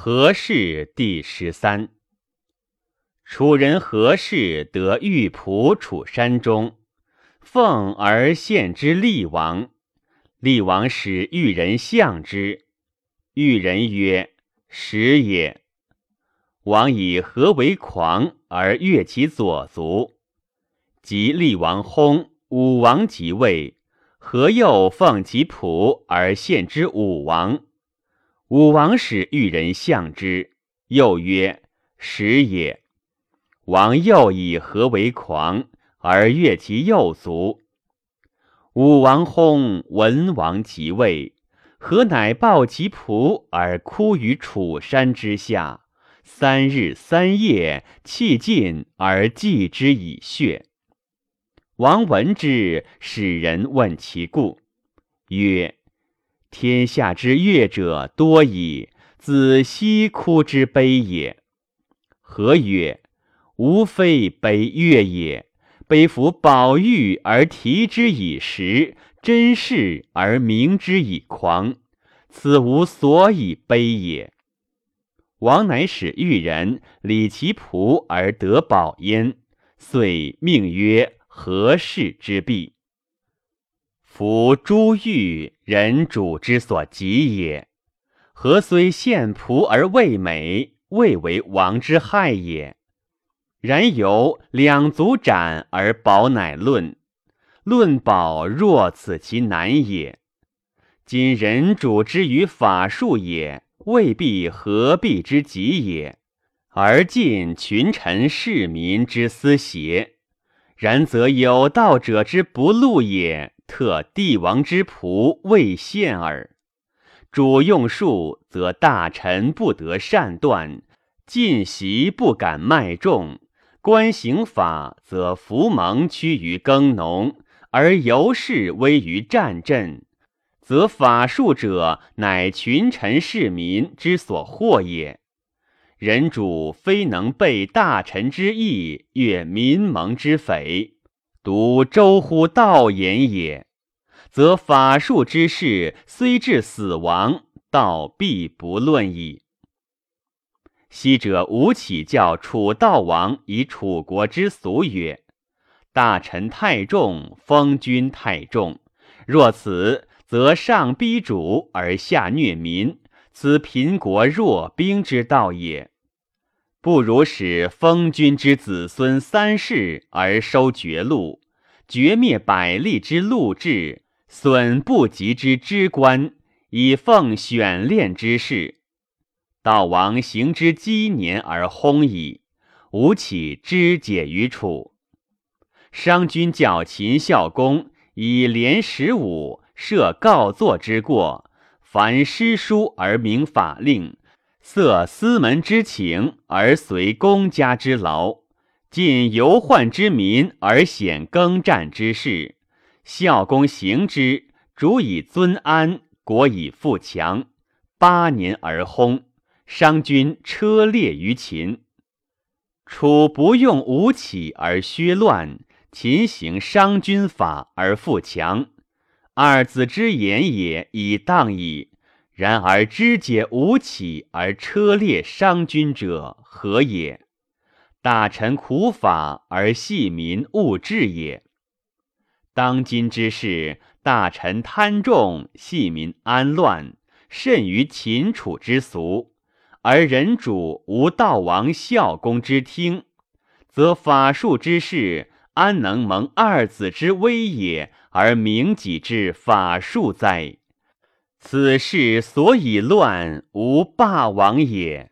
何氏第十三。楚人何氏得玉仆楚山中，奉而献之厉王。厉王使玉人相之，玉人曰：“使也。”王以何为狂而越其左足。及厉王薨，武王即位，何又奉其仆而献之武王。武王使玉人相之，又曰：“使也。”王又以何为狂，而越其右足。武王薨，文王即位，何乃抱其仆而哭于楚山之下，三日三夜，气尽而祭之以血。王闻之，使人问其故，曰：天下之乐者多矣，子奚哭之悲也？何曰：吾非悲乐也，悲夫宝玉而提之以实，珍视而明之以狂，此无所以悲也。王乃使玉人礼其仆而得宝焉，遂命曰何氏之璧。夫珠玉人主之所及也，何虽献仆而未美，未为王之害也。然由两足斩而宝乃论，论宝若此其难也。今人主之于法术也，未必何必之极也，而尽群臣士民之私邪。然则有道者之不禄也。特帝王之仆未献耳。主用术，则大臣不得善断；进席不敢卖众。观刑法，则服蒙趋于耕农，而由是危于战阵。则法术者，乃群臣市民之所惑也。人主非能备大臣之意，越民盟之匪。独周乎道言也，则法术之事虽至死亡，道必不论矣。昔者吴起教楚悼王以楚国之俗曰：“大臣太重，封君太重。若此，则上逼主而下虐民，此贫国弱兵之道也。不如使封君之子孙三世而收绝禄。”绝灭百利之禄制，损不及之之官，以奉选练之事。道王行之积年而薨矣。吴起之解于楚。商君教秦孝公以廉十五，设告作之过，凡诗书而明法令，塞司门之情而随公家之劳。尽游患之民而显耕战之事，孝公行之，主以尊安，国以富强。八年而薨。商君车裂于秦。楚不用吴起而削乱，秦行商君法而富强。二子之言也已当矣。然而知解无起而车裂商君者何也？大臣苦法而细民勿治也。当今之事，大臣贪重，细民安乱，甚于秦楚之俗。而人主无道王孝公之听，则法术之事，安能蒙二子之威也，而明己之法术哉？此事所以乱，无霸王也。